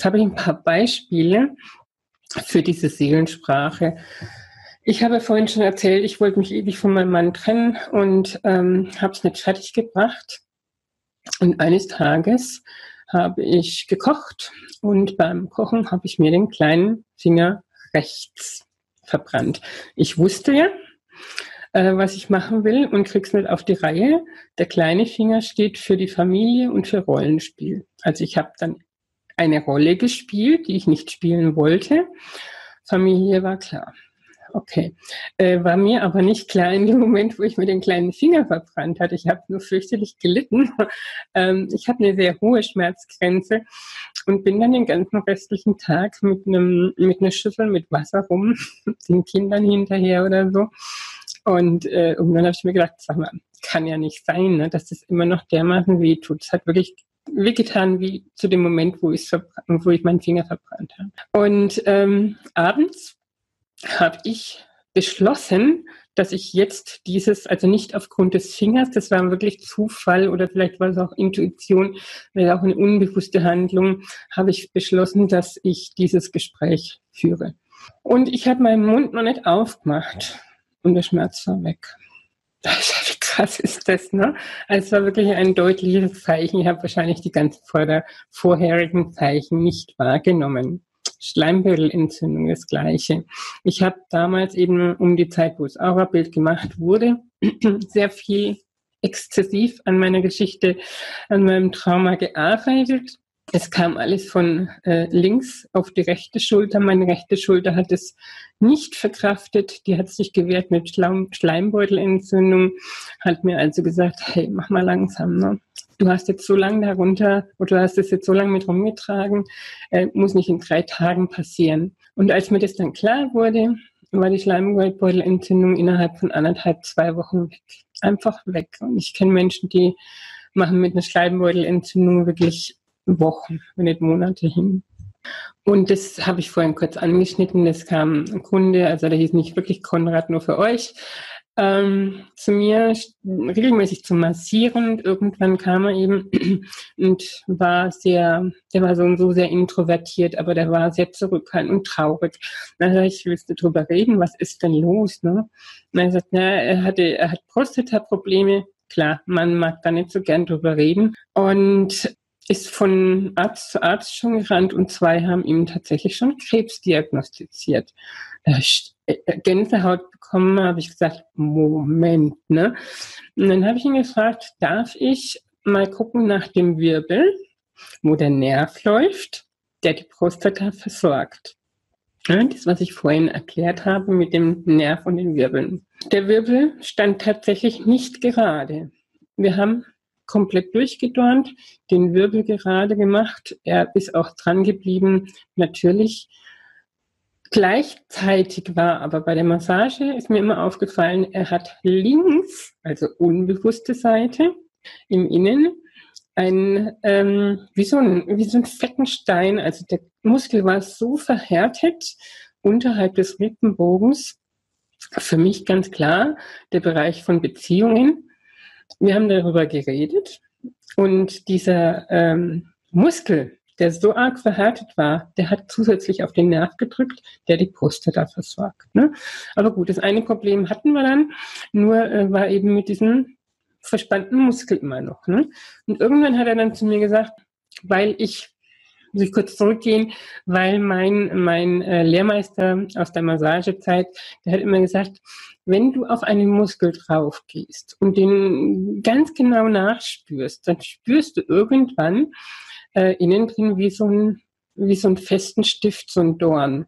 Jetzt habe ich ein paar Beispiele für diese Seelensprache. Ich habe vorhin schon erzählt, ich wollte mich ewig von meinem Mann trennen und ähm, habe es nicht fertig gebracht. Und eines Tages habe ich gekocht und beim Kochen habe ich mir den kleinen Finger rechts verbrannt. Ich wusste ja, äh, was ich machen will und krieg's nicht auf die Reihe. Der kleine Finger steht für die Familie und für Rollenspiel. Also ich habe dann eine Rolle gespielt, die ich nicht spielen wollte. Familie war klar. Okay. Äh, war mir aber nicht klar in dem Moment, wo ich mir den kleinen Finger verbrannt hatte. Ich habe nur fürchterlich gelitten. Ähm, ich habe eine sehr hohe Schmerzgrenze und bin dann den ganzen restlichen Tag mit einem mit einer Schüssel mit Wasser rum, den Kindern hinterher oder so. Und äh, irgendwann habe ich mir gedacht, sag mal, kann ja nicht sein, ne, dass das immer noch dermaßen weh tut. Es hat wirklich wehgetan wie zu dem Moment, wo, wo ich meinen Finger verbrannt habe. Und ähm, abends habe ich beschlossen, dass ich jetzt dieses, also nicht aufgrund des Fingers, das war wirklich Zufall oder vielleicht war es auch Intuition, oder auch eine unbewusste Handlung, habe ich beschlossen, dass ich dieses Gespräch führe. Und ich habe meinen Mund noch nicht aufgemacht und der Schmerz war weg. Wie krass ist das, ne? Also es war wirklich ein deutliches Zeichen. Ich habe wahrscheinlich die ganzen vorherigen Zeichen nicht wahrgenommen. Schleimbeutelentzündung das gleiche. Ich habe damals eben um die Zeit, wo das Aurabild gemacht wurde, sehr viel exzessiv an meiner Geschichte, an meinem Trauma gearbeitet es kam alles von äh, links auf die rechte Schulter. Meine rechte Schulter hat es nicht verkraftet. Die hat sich gewehrt mit Schleim Schleimbeutelentzündung. Hat mir also gesagt, hey, mach mal langsam. Ne? Du hast jetzt so lange darunter oder du hast es jetzt so lange mit rumgetragen, äh, muss nicht in drei Tagen passieren. Und als mir das dann klar wurde, war die Schleimbeutelentzündung innerhalb von anderthalb, zwei Wochen weg. Einfach weg. Und ich kenne Menschen, die machen mit einer Schleimbeutelentzündung wirklich Wochen, wenn nicht Monate hin. Und das habe ich vorhin kurz angeschnitten. Das kam ein Kunde, also der hieß nicht wirklich Konrad, nur für euch, ähm, zu mir regelmäßig zu massieren. Und irgendwann kam er eben und war sehr, der war so und so sehr introvertiert, aber der war sehr zurückhaltend und traurig. Dann sag ich, willst du drüber reden? Was ist denn los? Ne? Und er sagt, na, er hatte, er hat Prostata-Probleme. Klar, man mag da nicht so gern drüber reden. Und ist von Arzt zu Arzt schon gerannt und zwei haben ihm tatsächlich schon Krebs diagnostiziert. Äh, Gänsehaut bekommen, habe ich gesagt, Moment, ne? Und dann habe ich ihn gefragt, darf ich mal gucken nach dem Wirbel, wo der Nerv läuft, der die Prostata versorgt. Das, was ich vorhin erklärt habe mit dem Nerv und den Wirbeln. Der Wirbel stand tatsächlich nicht gerade. Wir haben komplett durchgedornt, den Wirbel gerade gemacht. Er ist auch dran geblieben. Natürlich Gleichzeitig war aber bei der Massage, ist mir immer aufgefallen, er hat links, also unbewusste Seite, im Innen, ein, ähm, wie, so ein, wie so ein fetten Stein. Also der Muskel war so verhärtet unterhalb des Rippenbogens. Für mich ganz klar der Bereich von Beziehungen. Wir haben darüber geredet und dieser ähm, Muskel, der so arg verhärtet war, der hat zusätzlich auf den Nerv gedrückt, der die Prostata versorgt. Ne? Aber gut, das eine Problem hatten wir dann, nur äh, war eben mit diesem verspannten Muskel immer noch. Ne? Und irgendwann hat er dann zu mir gesagt, weil ich muss ich kurz zurückgehen, weil mein, mein äh, Lehrmeister aus der Massagezeit, der hat immer gesagt, wenn du auf einen Muskel drauf gehst und den ganz genau nachspürst, dann spürst du irgendwann äh, innen drin wie so, ein, wie so einen festen Stift, so ein Dorn.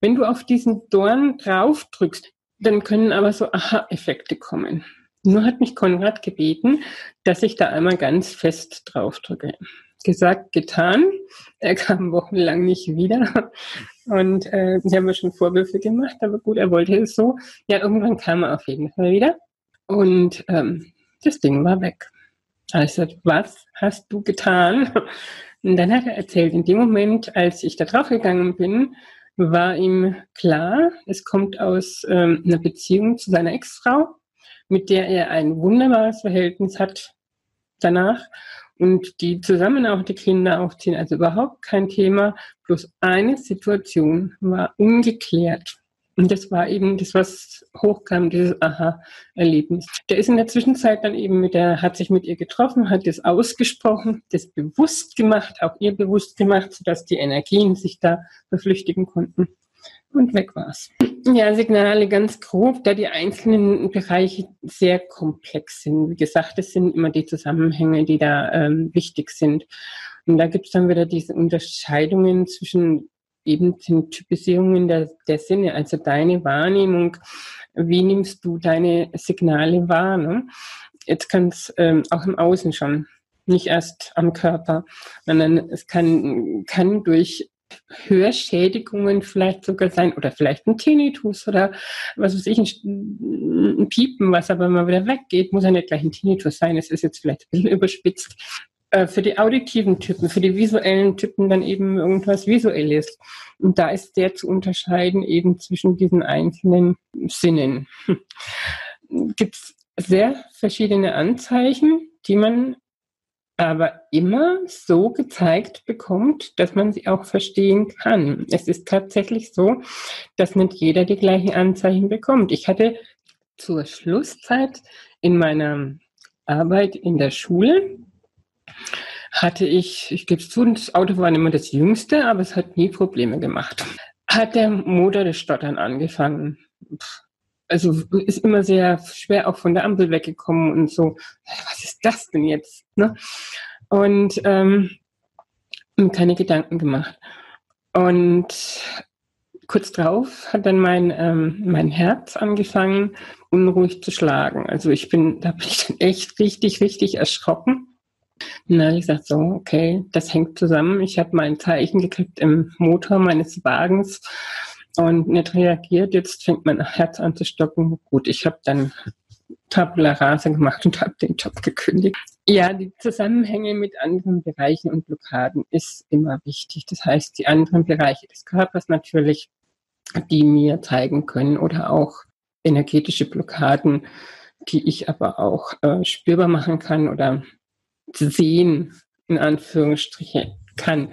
Wenn du auf diesen Dorn drauf drückst, dann können aber so Aha-Effekte kommen. Nur hat mich Konrad gebeten, dass ich da einmal ganz fest drauf drücke gesagt, getan. Er kam wochenlang nicht wieder. Und äh, ich habe mir schon Vorwürfe gemacht, aber gut, er wollte es so. Ja, irgendwann kam er auf jeden Fall wieder. Und ähm, das Ding war weg. Also, was hast du getan? Und dann hat er erzählt, in dem Moment, als ich da drauf gegangen bin, war ihm klar, es kommt aus ähm, einer Beziehung zu seiner Ex-Frau, mit der er ein wunderbares Verhältnis hat danach. Und die zusammen auch die Kinder aufziehen. Also überhaupt kein Thema. Bloß eine Situation war ungeklärt. Und das war eben das, was hochkam, dieses Aha-Erlebnis. Der ist in der Zwischenzeit dann eben mit der, hat sich mit ihr getroffen, hat das ausgesprochen, das bewusst gemacht, auch ihr bewusst gemacht, sodass die Energien sich da verflüchtigen konnten. Und weg war's. Ja, Signale ganz grob, da die einzelnen Bereiche sehr komplex sind. Wie gesagt, es sind immer die Zusammenhänge, die da ähm, wichtig sind. Und da gibt es dann wieder diese Unterscheidungen zwischen eben den Typisierungen der, der Sinne, also deine Wahrnehmung, wie nimmst du deine Signale wahr? Ne? Jetzt kann es ähm, auch im Außen schon, nicht erst am Körper, sondern es kann, kann durch Hörschädigungen vielleicht sogar sein oder vielleicht ein Tinnitus oder was weiß ich, ein, ein Piepen, was aber mal wieder weggeht, muss ja nicht gleich ein Tinnitus sein, es ist jetzt vielleicht ein bisschen überspitzt. Äh, für die auditiven Typen, für die visuellen Typen dann eben irgendwas Visuelles. Und da ist sehr zu unterscheiden eben zwischen diesen einzelnen Sinnen. Gibt es sehr verschiedene Anzeichen, die man aber immer so gezeigt bekommt, dass man sie auch verstehen kann. Es ist tatsächlich so, dass nicht jeder die gleichen Anzeichen bekommt. Ich hatte zur Schlusszeit in meiner Arbeit in der Schule hatte ich, ich gebe es zu, das Auto war immer das jüngste, aber es hat nie Probleme gemacht. Hat der Motor das Stottern angefangen. Also ist immer sehr schwer auch von der Ampel weggekommen und so, was ist das denn jetzt? Ne? Und ähm, keine Gedanken gemacht. Und kurz drauf hat dann mein, ähm, mein Herz angefangen, unruhig zu schlagen. Also ich bin, da bin ich dann echt richtig, richtig erschrocken dann habe ich gesagt, so, okay, das hängt zusammen. Ich habe mein Zeichen gekriegt im Motor meines Wagens und nicht reagiert. Jetzt fängt mein Herz an zu stocken. Gut, ich habe dann Tabula Rasa gemacht und habe den Job gekündigt. Ja, die Zusammenhänge mit anderen Bereichen und Blockaden ist immer wichtig. Das heißt, die anderen Bereiche des Körpers natürlich, die mir zeigen können oder auch energetische Blockaden, die ich aber auch äh, spürbar machen kann oder sehen, in Anführungsstrichen, kann.